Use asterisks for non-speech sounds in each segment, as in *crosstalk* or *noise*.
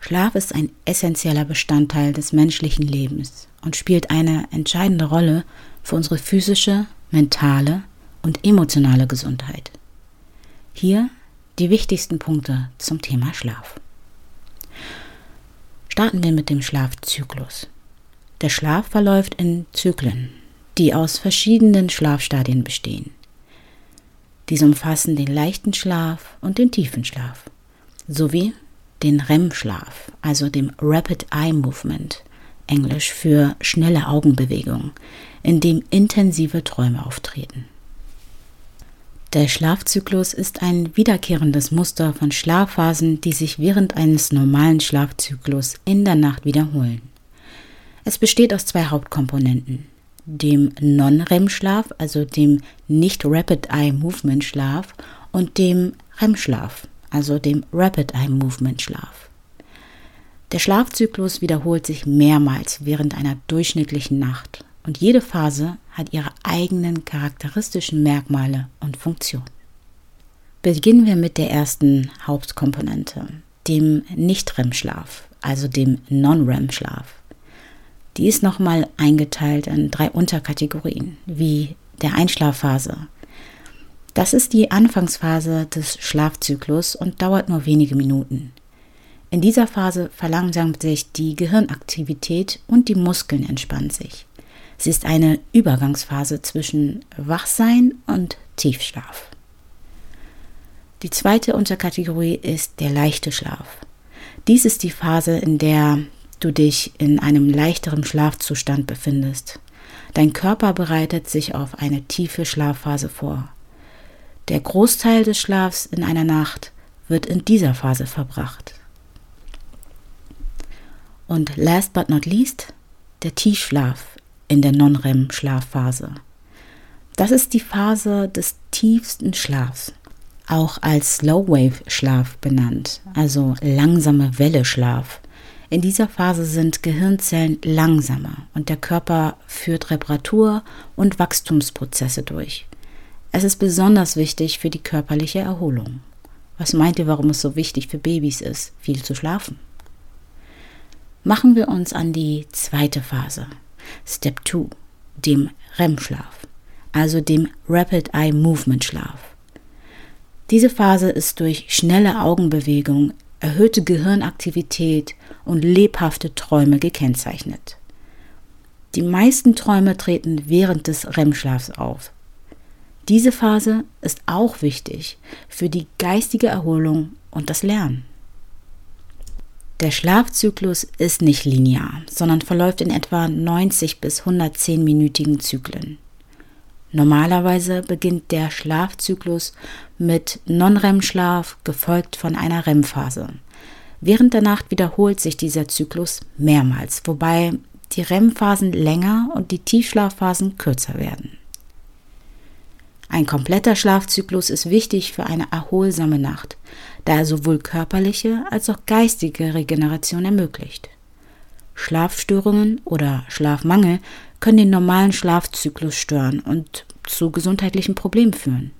Schlaf ist ein essentieller Bestandteil des menschlichen Lebens und spielt eine entscheidende Rolle für unsere physische, mentale und emotionale Gesundheit. Hier die wichtigsten Punkte zum Thema Schlaf. Starten wir mit dem Schlafzyklus. Der Schlaf verläuft in Zyklen, die aus verschiedenen Schlafstadien bestehen. Diese umfassen den leichten Schlaf und den tiefen Schlaf sowie den REM-Schlaf, also dem Rapid Eye Movement, englisch für schnelle Augenbewegung, in dem intensive Träume auftreten. Der Schlafzyklus ist ein wiederkehrendes Muster von Schlafphasen, die sich während eines normalen Schlafzyklus in der Nacht wiederholen. Es besteht aus zwei Hauptkomponenten, dem Non-REM-Schlaf, also dem Nicht-Rapid Eye Movement Schlaf und dem REM-Schlaf, also dem Rapid Eye Movement Schlaf. Der Schlafzyklus wiederholt sich mehrmals während einer durchschnittlichen Nacht und jede Phase hat ihre eigenen charakteristischen Merkmale und Funktionen. Beginnen wir mit der ersten Hauptkomponente, dem Nicht-REM-Schlaf, also dem Non-REM-Schlaf. Die ist nochmal eingeteilt in drei Unterkategorien, wie der Einschlafphase, das ist die Anfangsphase des Schlafzyklus und dauert nur wenige Minuten. In dieser Phase verlangsamt sich die Gehirnaktivität und die Muskeln entspannen sich. Sie ist eine Übergangsphase zwischen Wachsein und Tiefschlaf. Die zweite Unterkategorie ist der leichte Schlaf. Dies ist die Phase, in der du dich in einem leichteren Schlafzustand befindest. Dein Körper bereitet sich auf eine tiefe Schlafphase vor. Der Großteil des Schlafs in einer Nacht wird in dieser Phase verbracht. Und last but not least, der Tiefschlaf in der Non-REM-Schlafphase. Das ist die Phase des tiefsten Schlafs, auch als Slow-Wave-Schlaf benannt, also langsame Welle-Schlaf. In dieser Phase sind Gehirnzellen langsamer und der Körper führt Reparatur- und Wachstumsprozesse durch. Es ist besonders wichtig für die körperliche Erholung. Was meint ihr, warum es so wichtig für Babys ist, viel zu schlafen? Machen wir uns an die zweite Phase, Step 2, dem REM-Schlaf, also dem Rapid Eye Movement Schlaf. Diese Phase ist durch schnelle Augenbewegung, erhöhte Gehirnaktivität und lebhafte Träume gekennzeichnet. Die meisten Träume treten während des REM-Schlafs auf, diese Phase ist auch wichtig für die geistige Erholung und das Lernen. Der Schlafzyklus ist nicht linear, sondern verläuft in etwa 90 bis 110 minütigen Zyklen. Normalerweise beginnt der Schlafzyklus mit Non-REM-Schlaf, gefolgt von einer REM-Phase. Während der Nacht wiederholt sich dieser Zyklus mehrmals, wobei die REM-Phasen länger und die Tiefschlafphasen kürzer werden. Ein kompletter Schlafzyklus ist wichtig für eine erholsame Nacht, da er sowohl körperliche als auch geistige Regeneration ermöglicht. Schlafstörungen oder Schlafmangel können den normalen Schlafzyklus stören und zu gesundheitlichen Problemen führen.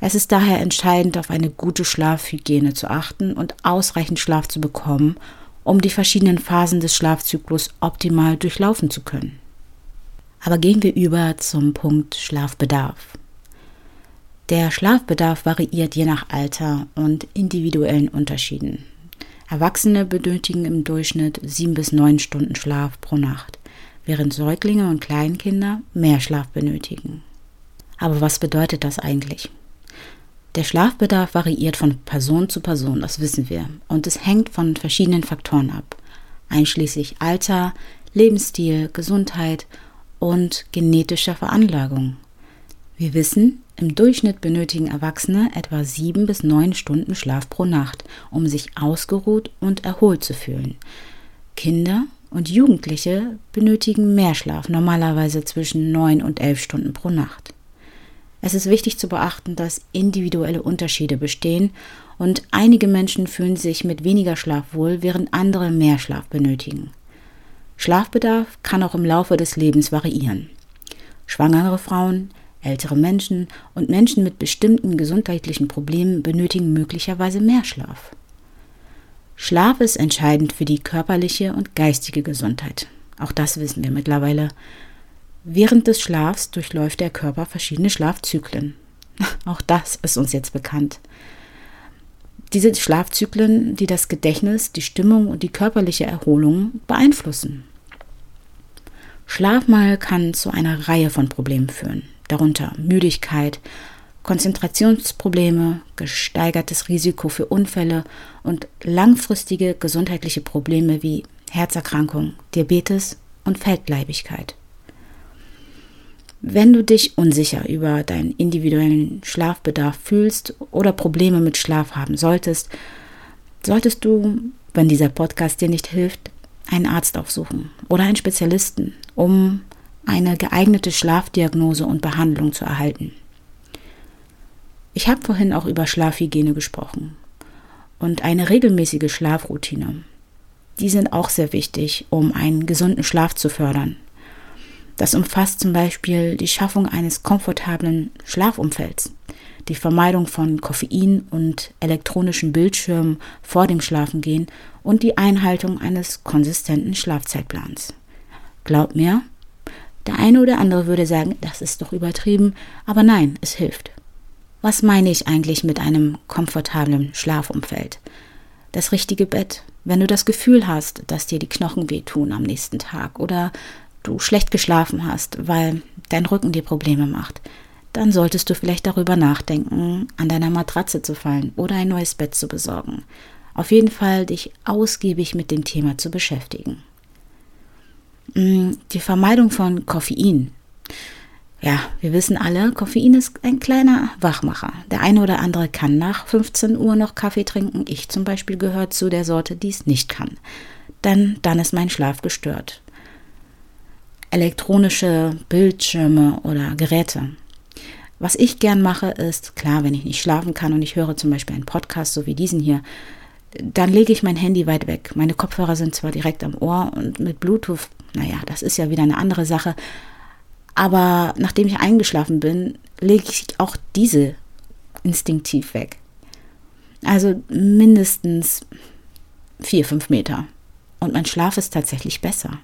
Es ist daher entscheidend, auf eine gute Schlafhygiene zu achten und ausreichend Schlaf zu bekommen, um die verschiedenen Phasen des Schlafzyklus optimal durchlaufen zu können. Aber gehen wir über zum Punkt Schlafbedarf. Der Schlafbedarf variiert je nach Alter und individuellen Unterschieden. Erwachsene benötigen im Durchschnitt sieben bis neun Stunden Schlaf pro Nacht, während Säuglinge und Kleinkinder mehr Schlaf benötigen. Aber was bedeutet das eigentlich? Der Schlafbedarf variiert von Person zu Person, das wissen wir, und es hängt von verschiedenen Faktoren ab, einschließlich Alter, Lebensstil, Gesundheit und genetischer Veranlagung. Wir wissen, im Durchschnitt benötigen Erwachsene etwa sieben bis neun Stunden Schlaf pro Nacht, um sich ausgeruht und erholt zu fühlen. Kinder und Jugendliche benötigen mehr Schlaf, normalerweise zwischen 9 und 11 Stunden pro Nacht. Es ist wichtig zu beachten, dass individuelle Unterschiede bestehen und einige Menschen fühlen sich mit weniger Schlaf wohl, während andere mehr Schlaf benötigen. Schlafbedarf kann auch im Laufe des Lebens variieren. Schwangere Frauen, ältere Menschen und Menschen mit bestimmten gesundheitlichen Problemen benötigen möglicherweise mehr Schlaf. Schlaf ist entscheidend für die körperliche und geistige Gesundheit. Auch das wissen wir mittlerweile. Während des Schlafs durchläuft der Körper verschiedene Schlafzyklen. *laughs* Auch das ist uns jetzt bekannt. Diese Schlafzyklen, die das Gedächtnis, die Stimmung und die körperliche Erholung beeinflussen. Schlafmangel kann zu einer Reihe von Problemen führen, darunter Müdigkeit, Konzentrationsprobleme, gesteigertes Risiko für Unfälle und langfristige gesundheitliche Probleme wie Herzerkrankung, Diabetes und Fettleibigkeit. Wenn du dich unsicher über deinen individuellen Schlafbedarf fühlst oder Probleme mit Schlaf haben solltest, solltest du, wenn dieser Podcast dir nicht hilft, einen Arzt aufsuchen oder einen Spezialisten, um eine geeignete Schlafdiagnose und Behandlung zu erhalten. Ich habe vorhin auch über Schlafhygiene gesprochen und eine regelmäßige Schlafroutine. Die sind auch sehr wichtig, um einen gesunden Schlaf zu fördern. Das umfasst zum Beispiel die Schaffung eines komfortablen Schlafumfelds, die Vermeidung von Koffein und elektronischen Bildschirmen vor dem Schlafengehen und die Einhaltung eines konsistenten Schlafzeitplans. Glaub mir, der eine oder andere würde sagen, das ist doch übertrieben, aber nein, es hilft. Was meine ich eigentlich mit einem komfortablen Schlafumfeld? Das richtige Bett. Wenn du das Gefühl hast, dass dir die Knochen wehtun am nächsten Tag oder du schlecht geschlafen hast, weil dein Rücken dir Probleme macht, dann solltest du vielleicht darüber nachdenken, an deiner Matratze zu fallen oder ein neues Bett zu besorgen. Auf jeden Fall dich ausgiebig mit dem Thema zu beschäftigen. Mm, die Vermeidung von Koffein ja, wir wissen alle, Koffein ist ein kleiner Wachmacher. Der eine oder andere kann nach 15 Uhr noch Kaffee trinken. Ich zum Beispiel gehört zu der Sorte, die es nicht kann. Denn dann ist mein Schlaf gestört. Elektronische Bildschirme oder Geräte. Was ich gern mache, ist, klar, wenn ich nicht schlafen kann und ich höre zum Beispiel einen Podcast, so wie diesen hier, dann lege ich mein Handy weit weg. Meine Kopfhörer sind zwar direkt am Ohr und mit Bluetooth, naja, das ist ja wieder eine andere Sache, aber nachdem ich eingeschlafen bin, lege ich auch diese instinktiv weg. Also mindestens vier, fünf Meter. Und mein Schlaf ist tatsächlich besser.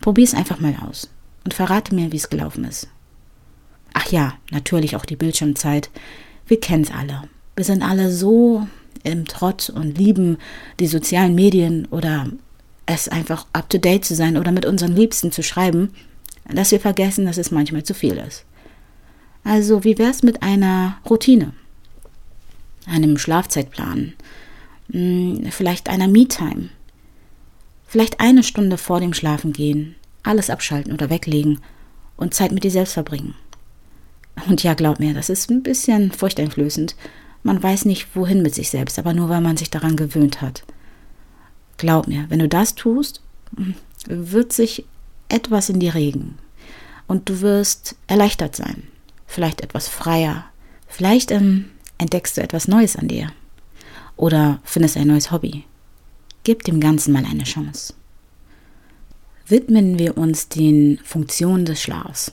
Probier es einfach mal aus und verrate mir, wie es gelaufen ist. Ach ja, natürlich auch die Bildschirmzeit. Wir kennen es alle. Wir sind alle so im Trott und lieben die sozialen Medien oder es einfach up to date zu sein oder mit unseren Liebsten zu schreiben, dass wir vergessen, dass es manchmal zu viel ist. Also, wie wäre es mit einer Routine? Einem Schlafzeitplan? Hm, vielleicht einer Me-Time? Vielleicht eine Stunde vor dem Schlafengehen alles abschalten oder weglegen und Zeit mit dir selbst verbringen. Und ja, glaub mir, das ist ein bisschen furchteinflößend. Man weiß nicht, wohin mit sich selbst, aber nur weil man sich daran gewöhnt hat. Glaub mir, wenn du das tust, wird sich etwas in dir regen. Und du wirst erleichtert sein, vielleicht etwas freier. Vielleicht ähm, entdeckst du etwas Neues an dir. Oder findest ein neues Hobby. Gib dem Ganzen mal eine Chance. Widmen wir uns den Funktionen des Schlafs.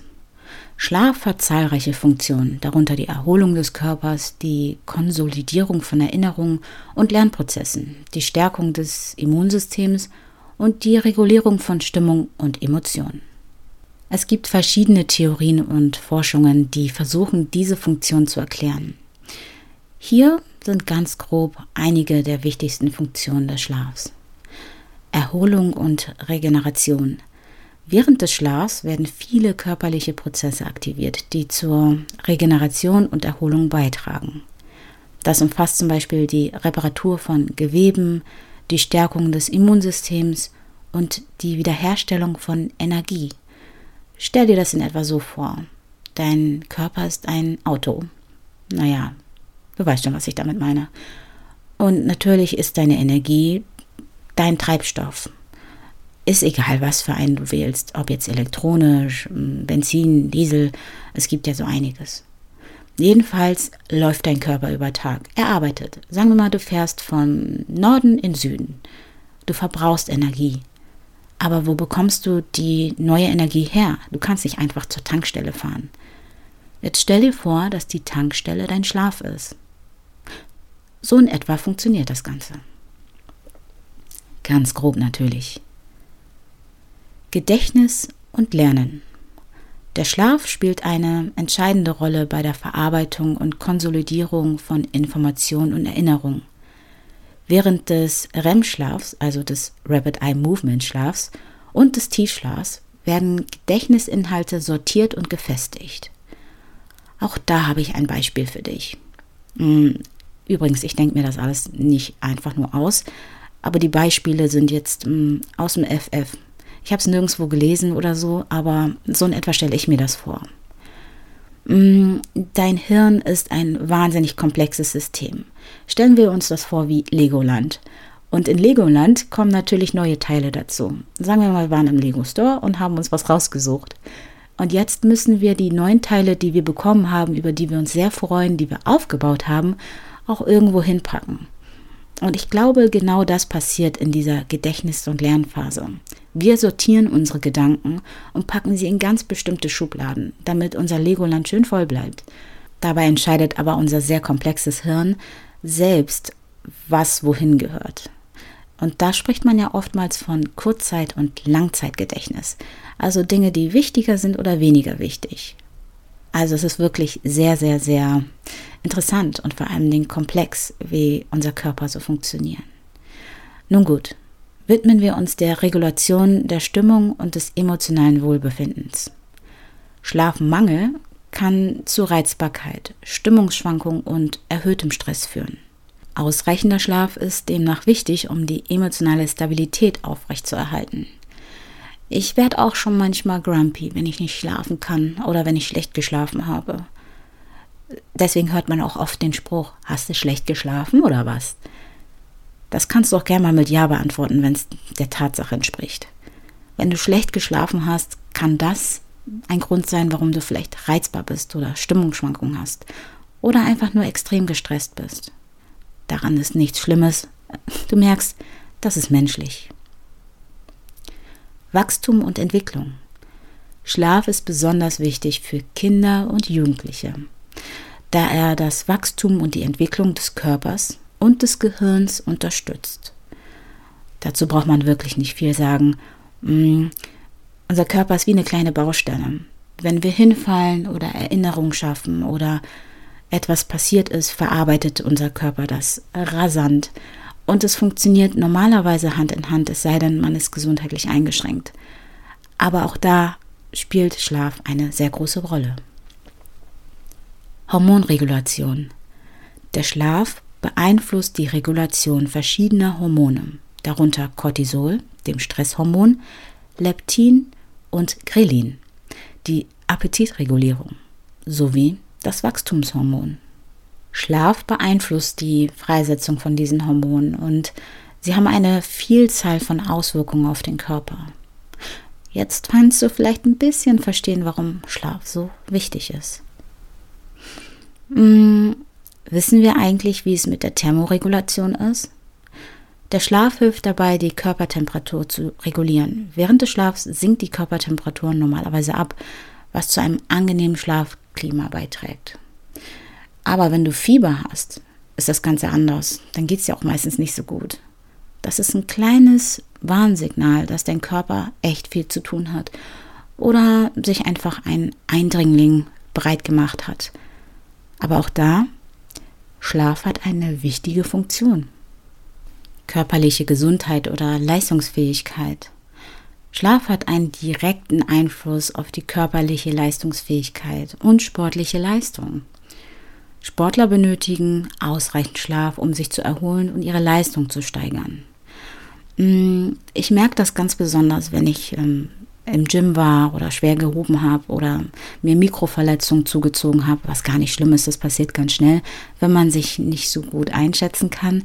Schlaf hat zahlreiche Funktionen, darunter die Erholung des Körpers, die Konsolidierung von Erinnerungen und Lernprozessen, die Stärkung des Immunsystems und die Regulierung von Stimmung und Emotionen. Es gibt verschiedene Theorien und Forschungen, die versuchen, diese Funktion zu erklären. Hier sind ganz grob einige der wichtigsten Funktionen des Schlafs. Erholung und Regeneration. Während des Schlafs werden viele körperliche Prozesse aktiviert, die zur Regeneration und Erholung beitragen. Das umfasst zum Beispiel die Reparatur von Geweben, die Stärkung des Immunsystems und die Wiederherstellung von Energie. Stell dir das in etwa so vor. Dein Körper ist ein Auto. Naja, du weißt schon, was ich damit meine. Und natürlich ist deine Energie dein Treibstoff. Ist egal, was für einen du wählst, ob jetzt elektronisch, Benzin, Diesel, es gibt ja so einiges. Jedenfalls läuft dein Körper über Tag. Er arbeitet. Sagen wir mal, du fährst von Norden in Süden. Du verbrauchst Energie. Aber wo bekommst du die neue Energie her? Du kannst nicht einfach zur Tankstelle fahren. Jetzt stell dir vor, dass die Tankstelle dein Schlaf ist. So in etwa funktioniert das Ganze. Ganz grob natürlich. Gedächtnis und Lernen. Der Schlaf spielt eine entscheidende Rolle bei der Verarbeitung und Konsolidierung von Information und Erinnerung. Während des REM-Schlafs, also des Rapid Eye Movement Schlafs und des Tiefschlafs werden Gedächtnisinhalte sortiert und gefestigt. Auch da habe ich ein Beispiel für dich. Hm, übrigens, ich denke mir das alles nicht einfach nur aus, aber die Beispiele sind jetzt hm, aus dem FF. Ich habe es nirgendwo gelesen oder so, aber so in etwa stelle ich mir das vor. Hm, dein Hirn ist ein wahnsinnig komplexes System. Stellen wir uns das vor wie Legoland. Und in Legoland kommen natürlich neue Teile dazu. Sagen wir mal, wir waren im Lego Store und haben uns was rausgesucht. Und jetzt müssen wir die neuen Teile, die wir bekommen haben, über die wir uns sehr freuen, die wir aufgebaut haben, auch irgendwo hinpacken. Und ich glaube, genau das passiert in dieser Gedächtnis- und Lernphase. Wir sortieren unsere Gedanken und packen sie in ganz bestimmte Schubladen, damit unser Legoland schön voll bleibt. Dabei entscheidet aber unser sehr komplexes Hirn selbst, was wohin gehört. Und da spricht man ja oftmals von Kurzzeit- und Langzeitgedächtnis. Also Dinge, die wichtiger sind oder weniger wichtig. Also es ist wirklich sehr, sehr, sehr interessant und vor allem komplex, wie unser Körper so funktioniert. Nun gut, widmen wir uns der Regulation der Stimmung und des emotionalen Wohlbefindens. Schlafmangel kann zu Reizbarkeit, Stimmungsschwankung und erhöhtem Stress führen. Ausreichender Schlaf ist demnach wichtig, um die emotionale Stabilität aufrechtzuerhalten. Ich werde auch schon manchmal grumpy, wenn ich nicht schlafen kann oder wenn ich schlecht geschlafen habe. Deswegen hört man auch oft den Spruch, hast du schlecht geschlafen oder was? Das kannst du auch gerne mal mit Ja beantworten, wenn es der Tatsache entspricht. Wenn du schlecht geschlafen hast, kann das ein Grund sein, warum du vielleicht reizbar bist oder Stimmungsschwankungen hast oder einfach nur extrem gestresst bist. Daran ist nichts Schlimmes. Du merkst, das ist menschlich. Wachstum und Entwicklung. Schlaf ist besonders wichtig für Kinder und Jugendliche, da er das Wachstum und die Entwicklung des Körpers und des Gehirns unterstützt. Dazu braucht man wirklich nicht viel sagen. Mm, unser Körper ist wie eine kleine Baustelle. Wenn wir hinfallen oder Erinnerungen schaffen oder etwas passiert ist, verarbeitet unser Körper das rasant. Und es funktioniert normalerweise Hand in Hand, es sei denn, man ist gesundheitlich eingeschränkt. Aber auch da spielt Schlaf eine sehr große Rolle. Hormonregulation. Der Schlaf beeinflusst die Regulation verschiedener Hormone, darunter Cortisol, dem Stresshormon, Leptin und Grelin, die Appetitregulierung, sowie das Wachstumshormon. Schlaf beeinflusst die Freisetzung von diesen Hormonen und sie haben eine Vielzahl von Auswirkungen auf den Körper. Jetzt kannst du vielleicht ein bisschen verstehen, warum Schlaf so wichtig ist. Hm, wissen wir eigentlich, wie es mit der Thermoregulation ist? Der Schlaf hilft dabei, die Körpertemperatur zu regulieren. Während des Schlafs sinkt die Körpertemperatur normalerweise ab, was zu einem angenehmen Schlafklima beiträgt. Aber wenn du Fieber hast, ist das Ganze anders. Dann geht es dir auch meistens nicht so gut. Das ist ein kleines Warnsignal, dass dein Körper echt viel zu tun hat oder sich einfach ein Eindringling breit gemacht hat. Aber auch da, Schlaf hat eine wichtige Funktion. Körperliche Gesundheit oder Leistungsfähigkeit. Schlaf hat einen direkten Einfluss auf die körperliche Leistungsfähigkeit und sportliche Leistung. Sportler benötigen ausreichend Schlaf, um sich zu erholen und ihre Leistung zu steigern. Mm, ich merke das ganz besonders, wenn ich ähm, im Gym war oder schwer gehoben habe oder mir Mikroverletzungen zugezogen habe, was gar nicht schlimm ist, das passiert ganz schnell, wenn man sich nicht so gut einschätzen kann.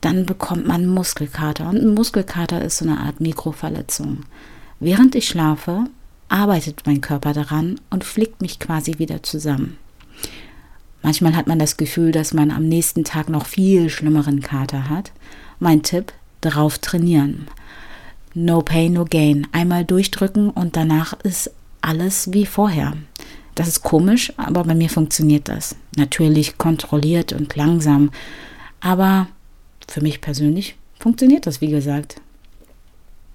dann bekommt man Muskelkater. Und ein Muskelkater ist so eine Art Mikroverletzung. Während ich schlafe, arbeitet mein Körper daran und flickt mich quasi wieder zusammen. Manchmal hat man das Gefühl, dass man am nächsten Tag noch viel schlimmeren Kater hat. Mein Tipp, drauf trainieren. No pain, no gain. Einmal durchdrücken und danach ist alles wie vorher. Das ist komisch, aber bei mir funktioniert das. Natürlich kontrolliert und langsam, aber für mich persönlich funktioniert das, wie gesagt.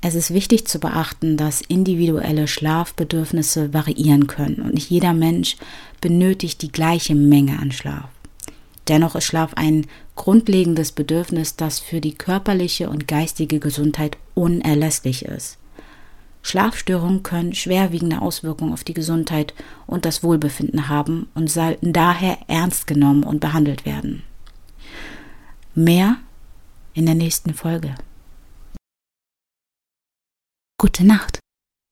Es ist wichtig zu beachten, dass individuelle Schlafbedürfnisse variieren können und nicht jeder Mensch benötigt die gleiche Menge an Schlaf. Dennoch ist Schlaf ein grundlegendes Bedürfnis, das für die körperliche und geistige Gesundheit unerlässlich ist. Schlafstörungen können schwerwiegende Auswirkungen auf die Gesundheit und das Wohlbefinden haben und sollten daher ernst genommen und behandelt werden. Mehr in der nächsten Folge. Gute Nacht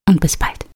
und bis bald.